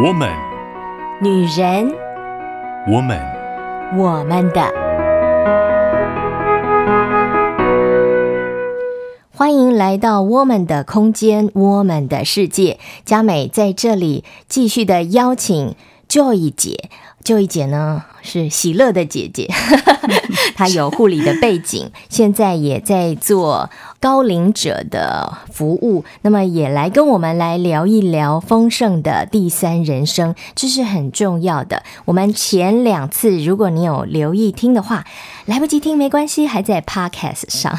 我们，女人，我们，我们的。欢迎来到 Woman 的空间，，Woman 的世界。佳美在这里继续的邀请 Joy 姐就一姐呢是喜乐的姐姐，她有护理的背景，现在也在做。高龄者的服务，那么也来跟我们来聊一聊丰盛的第三人生，这是很重要的。我们前两次，如果你有留意听的话，来不及听没关系，还在 Podcast 上，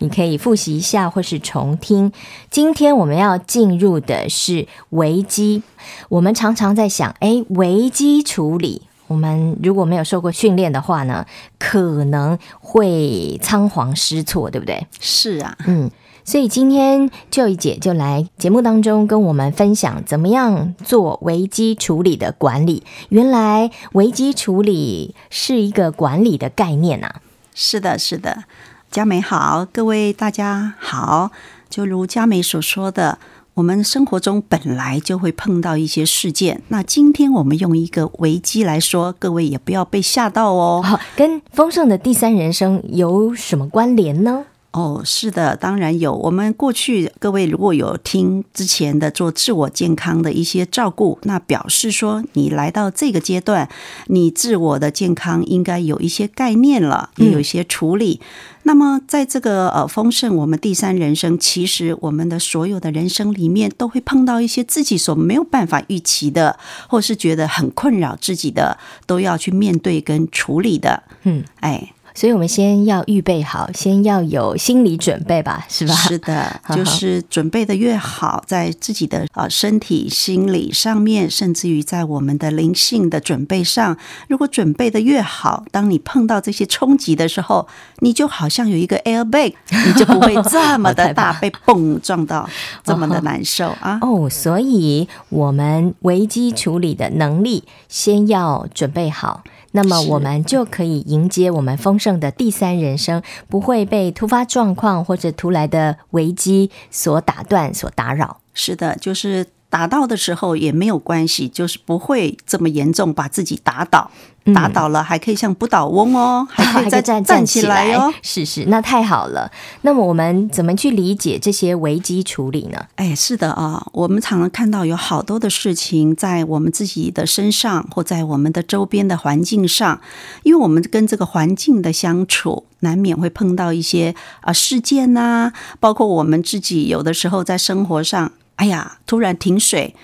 你可以复习一下或是重听。今天我们要进入的是危机，我们常常在想，哎，危机处理。我们如果没有受过训练的话呢，可能会仓皇失措，对不对？是啊，嗯，所以今天 Joy 姐就来节目当中跟我们分享怎么样做危机处理的管理。原来危机处理是一个管理的概念啊！是的，是的，佳美好，各位大家好，就如佳美所说的。我们生活中本来就会碰到一些事件，那今天我们用一个危机来说，各位也不要被吓到哦。跟丰盛的第三人生有什么关联呢？哦，是的，当然有。我们过去各位如果有听之前的做自我健康的一些照顾，那表示说你来到这个阶段，你自我的健康应该有一些概念了，也有一些处理。嗯、那么在这个呃丰盛，我们第三人生，其实我们的所有的人生里面，都会碰到一些自己所没有办法预期的，或是觉得很困扰自己的，都要去面对跟处理的。嗯，哎。所以，我们先要预备好，先要有心理准备吧，是吧？是的，就是准备的越好，在自己的呃身体、心理上面，甚至于在我们的灵性的准备上，如果准备的越好，当你碰到这些冲击的时候，你就好像有一个 airbag，你就不会这么的大被蹦撞到，这么的难受啊！哦，所以我们危机处理的能力先要准备好。那么我们就可以迎接我们丰盛的第三人生，不会被突发状况或者突来的危机所打断、所打扰。是的，就是打到的时候也没有关系，就是不会这么严重，把自己打倒。打倒了还可以像不倒翁哦，还可以再站站起来哦。是是，那太好了。那么我们怎么去理解这些危机处理呢？哎，是的啊，我们常常看到有好多的事情在我们自己的身上，或在我们的周边的环境上，因为我们跟这个环境的相处，难免会碰到一些啊事件呐，包括我们自己有的时候在生活上，哎呀，突然停水，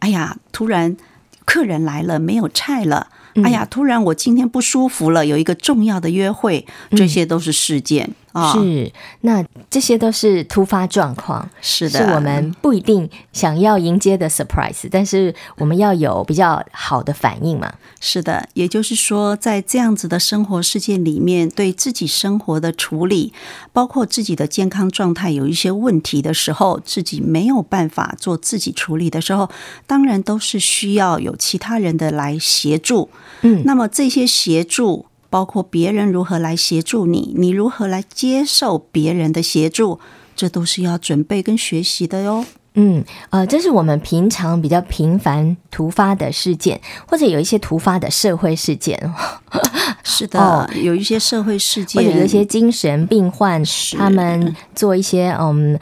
哎呀，突然客人来了没有菜了。哎呀，突然我今天不舒服了，有一个重要的约会，这些都是事件。是，那这些都是突发状况，是的，是我们不一定想要迎接的 surprise，但是我们要有比较好的反应嘛。是的，也就是说，在这样子的生活事件里面，对自己生活的处理，包括自己的健康状态有一些问题的时候，自己没有办法做自己处理的时候，当然都是需要有其他人的来协助。嗯，那么这些协助。包括别人如何来协助你，你如何来接受别人的协助，这都是要准备跟学习的哟。嗯，呃，这是我们平常比较频繁突发的事件，或者有一些突发的社会事件。是的，哦，有一些社会事件，或者有一些精神病患，他们做一些嗯。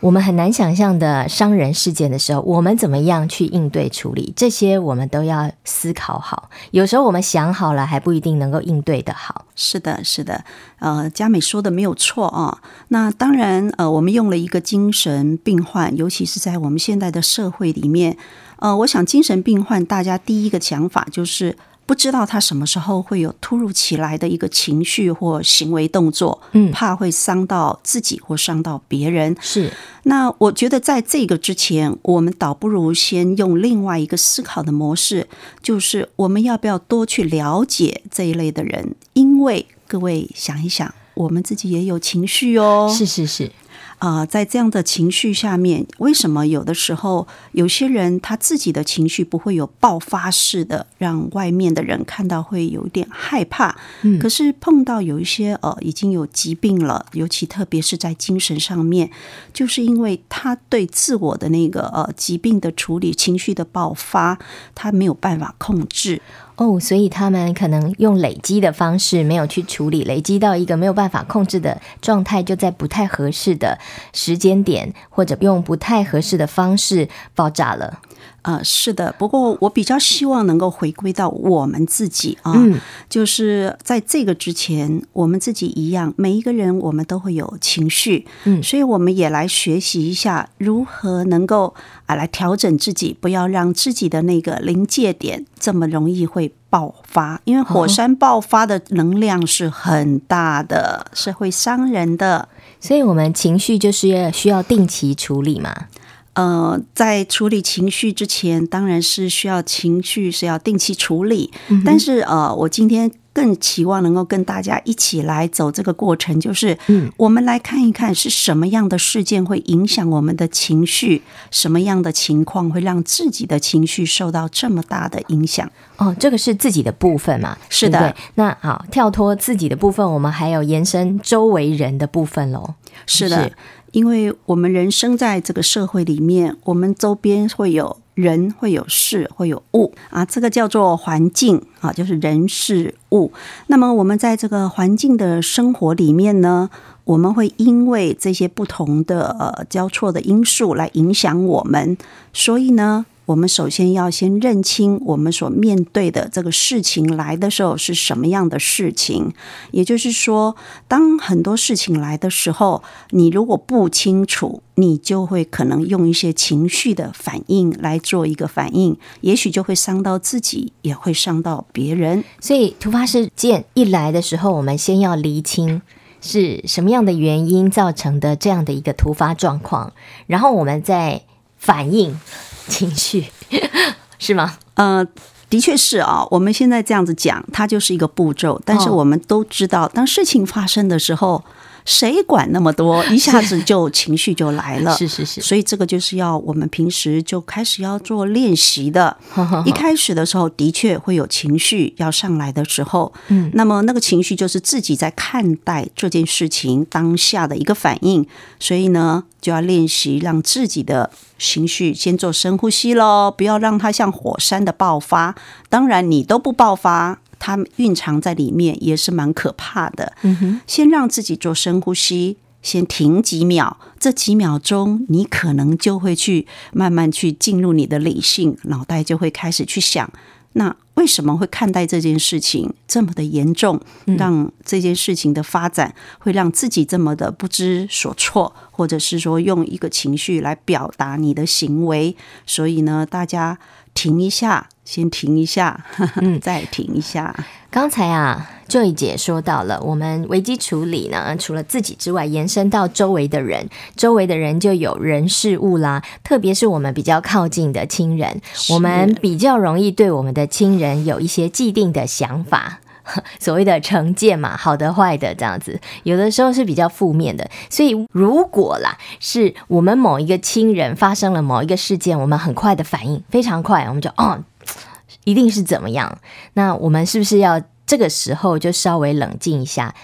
我们很难想象的伤人事件的时候，我们怎么样去应对处理？这些我们都要思考好。有时候我们想好了，还不一定能够应对得好。是的，是的。呃，佳美说的没有错啊。那当然，呃，我们用了一个精神病患，尤其是在我们现在的社会里面，呃，我想精神病患大家第一个想法就是。不知道他什么时候会有突如其来的一个情绪或行为动作，嗯，怕会伤到自己或伤到别人。是，那我觉得在这个之前，我们倒不如先用另外一个思考的模式，就是我们要不要多去了解这一类的人？因为各位想一想，我们自己也有情绪哦。是是是。啊、呃，在这样的情绪下面，为什么有的时候有些人他自己的情绪不会有爆发式的，让外面的人看到会有点害怕？嗯，可是碰到有一些呃已经有疾病了，尤其特别是在精神上面，就是因为他对自我的那个呃疾病的处理、情绪的爆发，他没有办法控制。哦，所以他们可能用累积的方式没有去处理，累积到一个没有办法控制的状态，就在不太合适的时间点，或者用不太合适的方式爆炸了。呃，是的，不过我比较希望能够回归到我们自己啊，嗯，就是在这个之前，我们自己一样，每一个人我们都会有情绪，嗯，所以我们也来学习一下如何能够啊来调整自己，不要让自己的那个临界点这么容易会爆发，因为火山爆发的能量是很大的，哦，是会伤人的，所以我们情绪就是要需要定期处理嘛。呃，在处理情绪之前，当然是需要情绪是要定期处理。嗯、但是呃，我今天更期望能够跟大家一起来走这个过程，就是，嗯，我们来看一看是什么样的事件会影响我们的情绪，什么样的情况会让自己的情绪受到这么大的影响？哦，这个是自己的部分嘛？是的。对对，那好，跳脱自己的部分，我们还有延伸周围人的部分喽。是的。是因为我们人生在这个社会里面，我们周边会有人、会有事、会有物啊，这个叫做环境啊，就是人事物。那么我们在这个环境的生活里面呢，我们会因为这些不同的呃交错的因素来影响我们，所以呢。我们首先要先认清我们所面对的这个事情来的时候是什么样的事情，也就是说，当很多事情来的时候，你如果不清楚，你就会可能用一些情绪的反应来做一个反应，也许就会伤到自己，也会伤到别人。所以，突发事件一来的时候，我们先要厘清是什么样的原因造成的这样的一个突发状况，然后我们再反应。情绪 是吗？呃，的确是啊。我们现在这样子讲，它就是一个步骤。但是我们都知道，当事情发生的时候。谁管那么多？一下子就情绪就来了。是是是，所以这个就是要我们平时就开始要做练习的。一开始的时候，的确会有情绪要上来的时候，嗯，那么那个情绪就是自己在看待这件事情当下的一个反应。所以呢，就要练习让自己的情绪先做深呼吸喽，不要让它像火山的爆发。当然，你都不爆发。它蕴藏在里面也是蛮可怕的。嗯哼，先让自己做深呼吸，先停几秒，这几秒钟你可能就会去慢慢去进入你的理性，脑袋就会开始去想，那为什么会看待这件事情这么的严重？让这件事情的发展会让自己这么的不知所措，或者是说用一个情绪来表达你的行为。所以呢，大家停一下。先停一下，嗯，再停一下。刚才啊，Joy 姐说到了，我们危机处理呢，除了自己之外，延伸到周围的人，周围的人就有人事物啦。特别是我们比较靠近的亲人，我们比较容易对我们的亲人有一些既定的想法，所谓的成见嘛，好的坏的这样子，有的时候是比较负面的。所以如果啦，是我们某一个亲人发生了某一个事件，我们很快的反应，非常快，我们就哦。一定是怎么样？那我们是不是要这个时候就稍微冷静一下，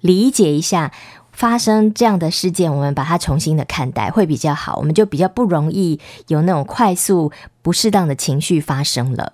理解一下发生这样的事件，我们把它重新的看待会比较好，我们就比较不容易有那种快速不适当的情绪发生了。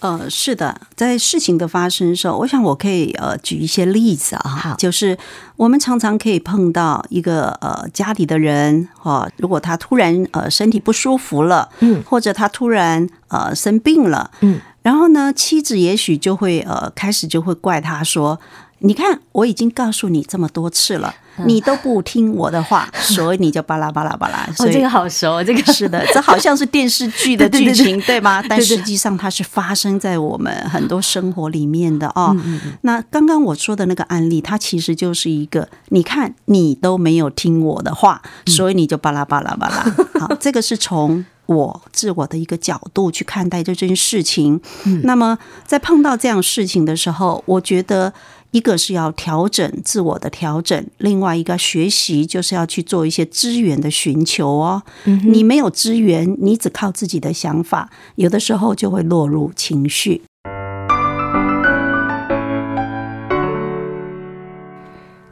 呃，是的，在事情的发生的时候，我想我可以呃举一些例子啊，就是我们常常可以碰到一个呃家里的人哈，如果他突然呃身体不舒服了，嗯，或者他突然呃生病了，嗯。然后呢，妻子也许就会呃，开始就会怪他说：“你看，我已经告诉你这么多次了，你都不听我的话，所以你就巴拉巴拉巴拉。”所以、哦、这个好熟，这个是的，这好像是电视剧的剧情，对，吗？但实际上它是发生在我们很多生活里面的哦。那刚刚我说的那个案例，它其实就是一个，你看，你都没有听我的话，所以你就巴拉巴拉巴拉。好，这个是从。我自我的一个角度去看待这件事情，嗯，那么在碰到这样事情的时候，我觉得一个是要调整自我的调整，另外一个学习就是要去做一些资源的寻求哦。嗯、你没有资源，你只靠自己的想法，有的时候就会落入情绪。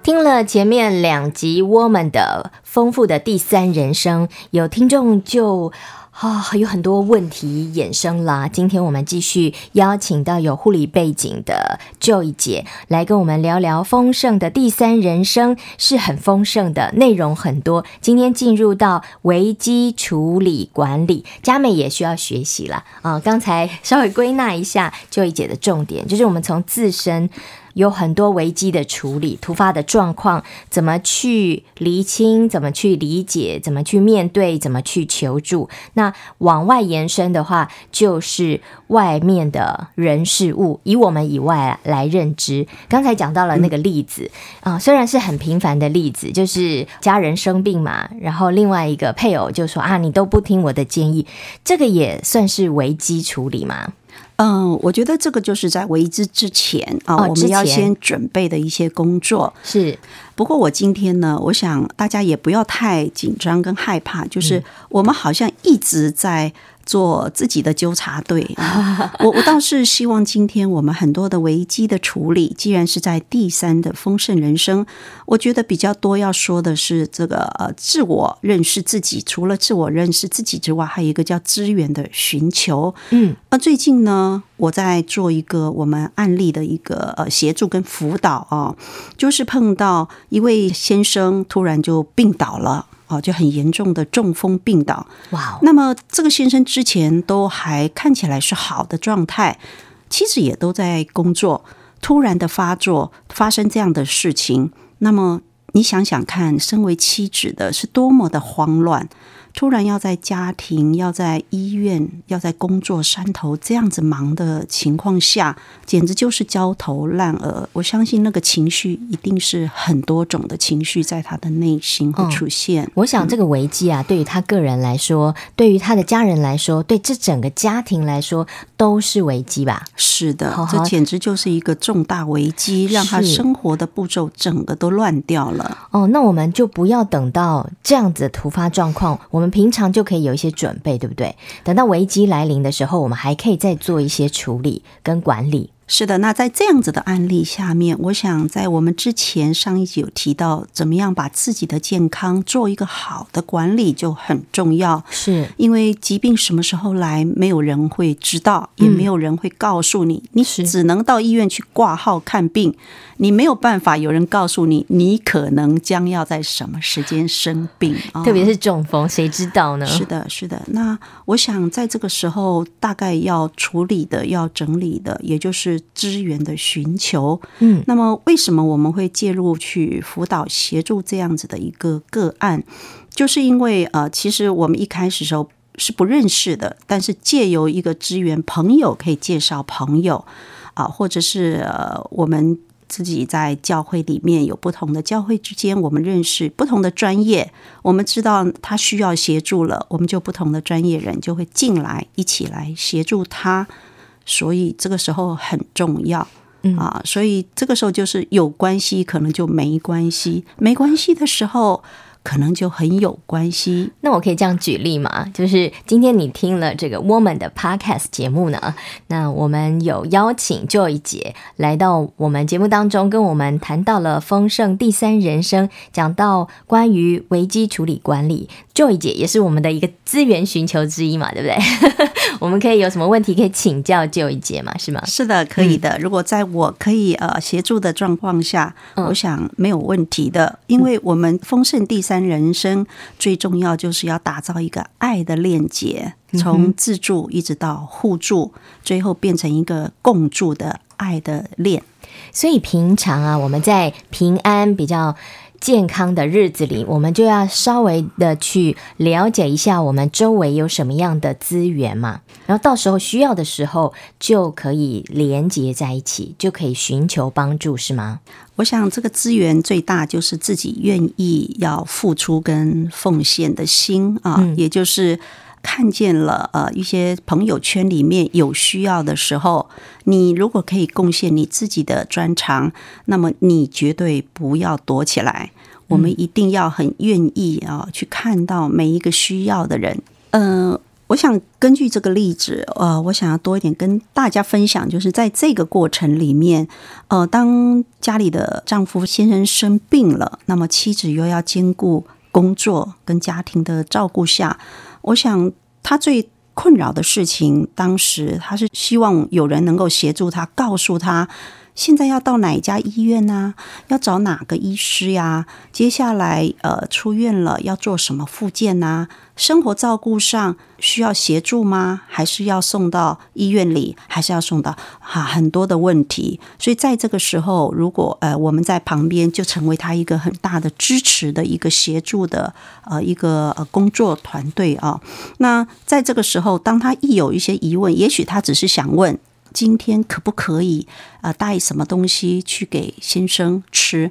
听了前面两集我们的丰富的第三人生，有听众就啊、有很多问题衍生啦。今天我们继续邀请到有护理背景的 Joy 姐来跟我们聊聊丰盛的第三人生，是很丰盛的，内容很多。今天进入到危机处理管理，佳美也需要学习了啊。刚才稍微归纳一下 Joy 姐的重点，就是我们从自身。有很多危机的处理，突发的状况怎么去厘清，怎么去理解，怎么去面对，怎么去求助。那往外延伸的话，就是外面的人事物，以我们以外来认知。刚才讲到了那个例子啊、嗯呃，虽然是很平凡的例子，就是家人生病嘛，然后另外一个配偶就说啊，你都不听我的建议，这个也算是危机处理吗？嗯，我觉得这个就是在为之之前啊，哦、我们要先准备的一些工作是。不过我今天呢，我想大家也不要太紧张跟害怕，就是我们好像一直在。做自己的纠察队啊！我我倒是希望今天我们很多的危机的处理，既然是在第三的丰盛人生，我觉得比较多要说的是这个呃自我认识自己。除了自我认识自己之外，还有一个叫资源的寻求。嗯，那最近呢，我在做一个我们案例的一个呃协助跟辅导啊，就是碰到一位先生突然就病倒了。哦，就很严重的中风病倒。哇 Wow！那么这个先生之前都还看起来是好的状态，妻子也都在工作，突然的发作，发生这样的事情，那么你想想看，身为妻子的是多么的慌乱。突然要在家庭、要在医院、要在工作山头这样子忙的情况下，简直就是焦头烂额。我相信那个情绪一定是很多种的情绪在他的内心会出现。嗯，我想这个危机啊，对于他个人来说，对于他的家人来说，对这整个家庭来说都是危机吧？是的，这简直就是一个重大危机，让他生活的步骤整个都乱掉了。哦，那我们就不要等到这样子的突发状况，我我们平常就可以有一些准备，对不对？等到危机来临的时候，我们还可以再做一些处理跟管理。是的，那在这样子的案例下面，我想在我们之前上一集有提到，怎么样把自己的健康做一个好的管理就很重要。是因为疾病什么时候来，没有人会知道，也没有人会告诉你，嗯、你只能到医院去挂号看病。你没有办法，有人告诉你，你可能将要在什么时间生病，特别是中风，谁知道呢？是的，是的。那我想在这个时候，大概要处理的、要整理的，也就是资源的寻求。嗯，那么为什么我们会介入去辅导协助这样子的一个个案？就是因为呃，其实我们一开始时候是不认识的，但是借由一个资源，朋友可以介绍朋友啊，或者是呃我们。自己在教会里面有不同的教会之间，我们认识不同的专业，我们知道他需要协助了，我们就不同的专业人就会进来一起来协助他，所以这个时候很重要啊，所以这个时候就是有关系，可能就没关系，没关系的时候。可能就很有关系。那我可以这样举例吗？就是今天你听了这个 Woman 的 Podcast 节目呢，那我们有邀请 Joy 姐来到我们节目当中，跟我们谈到了丰盛第三人生，讲到关于危机处理管理。Joy 姐也是我们的一个资源寻求之一嘛，对不对？我们可以有什么问题可以请教 Joy 姐嘛？是吗？是的，可以的。如果在我可以呃协助的状况下，嗯、我想没有问题的，因为我们丰盛第三。人生最重要就是要打造一个爱的链接，从自助一直到互助，最后变成一个共助的爱的链。所以平常啊，我们在平安比较健康的日子里，我们就要稍微的去了解一下我们周围有什么样的资源嘛，然后到时候需要的时候就可以连接在一起，就可以寻求帮助，是吗？我想这个资源最大就是自己愿意要付出跟奉献的心啊，嗯、也就是看见了呃一些朋友圈里面有需要的时候，你如果可以贡献你自己的专长，那么你绝对不要躲起来。我们一定要很愿意啊去看到每一个需要的人。嗯、呃，我想根据这个例子，呃，我想要多一点跟大家分享，就是在这个过程里面，呃，当家里的丈夫先生生病了，那么妻子又要兼顾工作跟家庭的照顾下，我想他最困扰的事情，当时他是希望有人能够协助他，告诉他。现在要到哪一家医院呢？要找哪个医师呀？接下来呃出院了要做什么复健呢？生活照顾上需要协助吗？还是要送到医院里？还是要送到哈、很多的问题？所以在这个时候，如果呃我们在旁边，就成为他一个很大的支持的一个协助的呃一个呃工作团队啊。那在这个时候，当他一有一些疑问，也许他只是想问。今天可不可以啊带什么东西去给先生吃？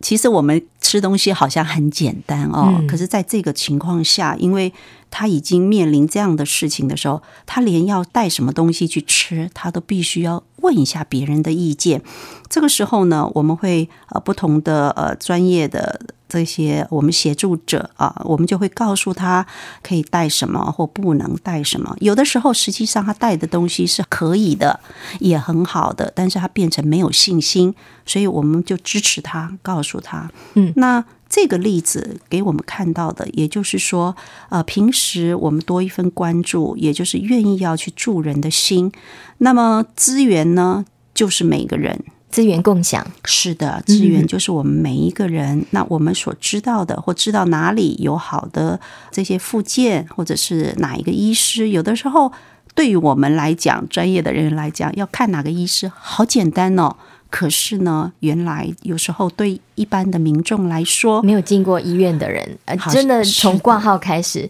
其实我们吃东西好像很简单哦，可是在这个情况下，因为他已经面临这样的事情的时候，他连要带什么东西去吃，他都必须要问一下别人的意见。这个时候呢，我们会呃不同的呃专业的。这些我们协助者啊，我们就会告诉他可以带什么或不能带什么。有的时候，实际上他带的东西是可以的，也很好的，但是他变成没有信心，所以我们就支持他，告诉他。嗯，那这个例子给我们看到的，也就是说，呃，平时我们多一份关注，也就是愿意要去助人的心。那么资源呢，就是每个人。资源共享，是的，资源就是我们每一个人。嗯、那我们所知道的，或知道哪里有好的这些附件，或者是哪一个医师，有的时候对于我们来讲，专业的人来讲，要看哪个医师，好简单哦。可是呢，原来有时候对一般的民众来说，没有进过医院的人，呃，真的从挂号开始，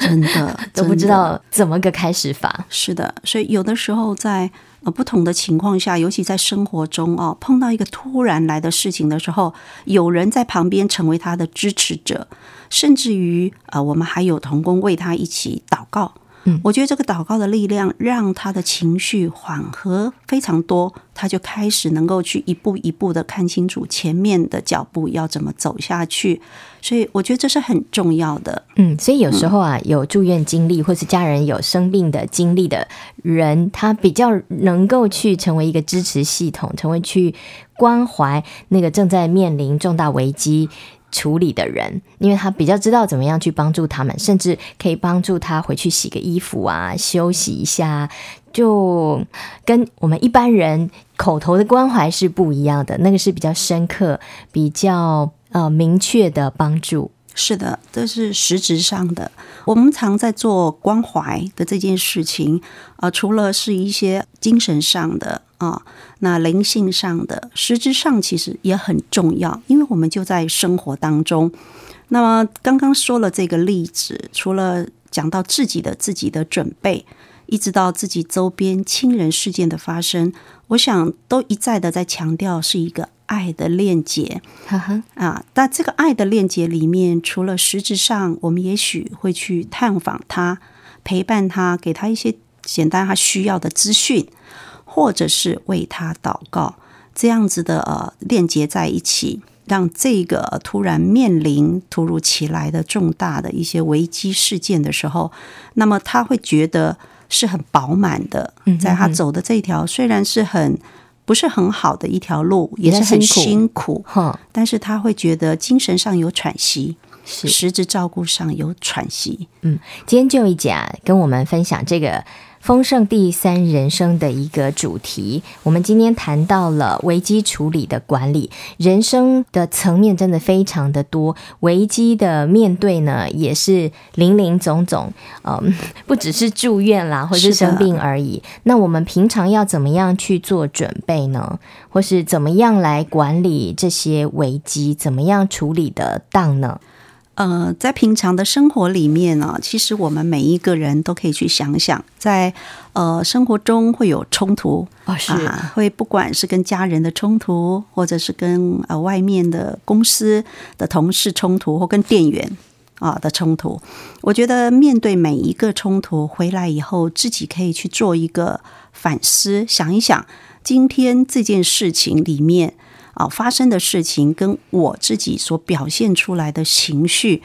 真的 都不知道怎么个开始法。是的，所以有的时候在。不同的情况下，尤其在生活中哦，碰到一个突然来的事情的时候，有人在旁边成为他的支持者，甚至于呃，我们还有同工为他一起祷告。嗯，我觉得这个祷告的力量让他的情绪缓和非常多，他就开始能够去一步一步的看清楚前面的脚步要怎么走下去。所以我觉得这是很重要的。嗯，所以有时候啊，有住院经历或是家人有生病的经历的人，他比较能够去成为一个支持系统，成为去关怀那个正在面临重大危机。处理的人，因为他比较知道怎么样去帮助他们，甚至可以帮助他回去洗个衣服啊，休息一下，就跟我们一般人口头的关怀是不一样的。那个是比较深刻、比较呃明确的帮助。是的，这是实质上的。我们常在做关怀的这件事情啊、除了是一些精神上的。啊、那灵性上的，实质上其实也很重要，因为我们就在生活当中。那么刚刚说了这个例子，除了讲到自己的自己的准备，一直到自己周边亲人事件的发生，我想都一再的在强调是一个爱的链接。哈哈啊，但这个爱的链接里面，除了实质上，我们也许会去探访他，陪伴他，给他一些简单他需要的资讯。或者是为他祷告，这样子的呃链接在一起，让这个突然面临突如其来的重大的一些危机事件的时候，那么他会觉得是很饱满的，在他走的这条虽然是很不是很好的一条路，也是很辛苦，但是他会觉得精神上有喘息，是实质照顾上有喘息。嗯，今天就一讲跟我们分享这个。丰盛第三人生的一个主题，我们今天谈到了危机处理的管理，人生的层面真的非常的多，危机的面对呢也是林林总总，嗯，不只是住院啦，或是生病而已。那我们平常要怎么样去做准备呢？或是怎么样来管理这些危机？怎么样处理的当呢？呃，在平常的生活里面呢，其实我们每一个人都可以去想想，在呃生活中会有冲突啊，会不管是跟家人的冲突，或者是跟呃外面的公司的同事冲突，或跟店员啊的冲突。我觉得面对每一个冲突回来以后，自己可以去做一个反思，想一想今天这件事情里面啊发生的事情，跟我自己所表现出来的情绪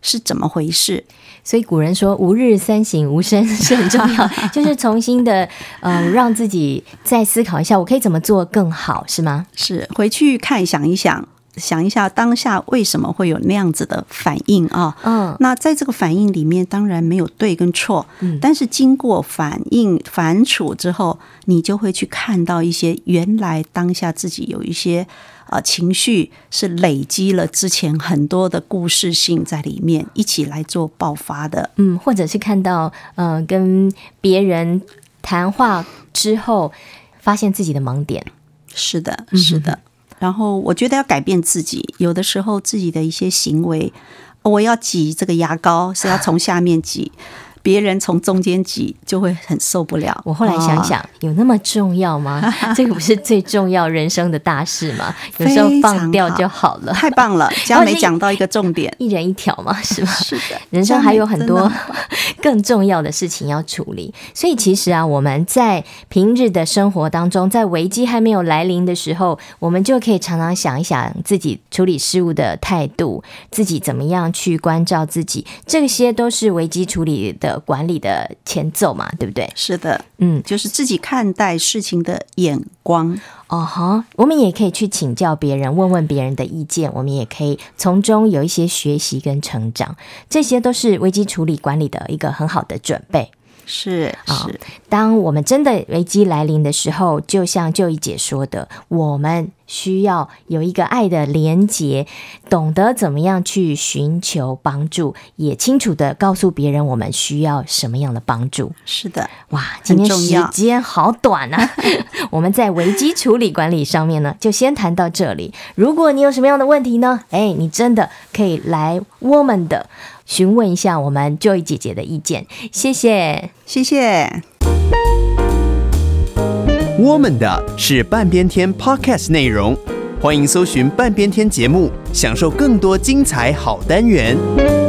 是怎么回事。所以古人说“吾日三省吾身”是很重要，就是重新的嗯、呃，让自己再思考一下，我可以怎么做更好，是吗？是回去看想一想，想一下当下为什么会有那样子的反应啊？嗯，那在这个反应里面，当然没有对跟错，嗯，但是经过反应反刍之后，你就会去看到一些原来当下自己有一些。啊，情绪是累积了之前很多的故事性在里面，一起来做爆发的。嗯，或者是看到，呃，跟别人谈话之后，发现自己的盲点。是的，是的。嗯、然后我觉得要改变自己，有的时候自己的一些行为，我要挤这个牙膏是要从下面挤。别人从中间挤就会很受不了。我后来想想，有那么重要吗？这个不是最重要人生的大事吗？有时候放掉就好了。太棒了，佳美讲到一个重点，一人一条嘛，是吧？是的，人生还有很多更重要的事情要处理。所以其实啊，我们在平日的生活当中，在危机还没有来临的时候，我们就可以常常想一想自己处理事物的态度，自己怎么样去关照自己，这些都是危机处理的。管理的前奏嘛，对不对？是的，嗯，就是自己看待事情的眼光。哦哈，我们也可以去请教别人，问问别人的意见，我们也可以从中有一些学习跟成长，这些都是危机处理管理的一个很好的准备。是是、哦，当我们真的危机来临的时候，就像就一姐说的，我们需要有一个爱的连结，懂得怎么样去寻求帮助，也清楚的告诉别人我们需要什么样的帮助。是的，哇，今天时间好短啊！我们在危机处理管理上面呢，就先谈到这里。如果你有什么样的问题呢？哎，你真的可以来我们的。询问一下我们 Joy 姐姐的意见，谢谢，谢谢。我们的是半边天 Podcast 内容，欢迎搜寻半边天节目，享受更多精彩好单元。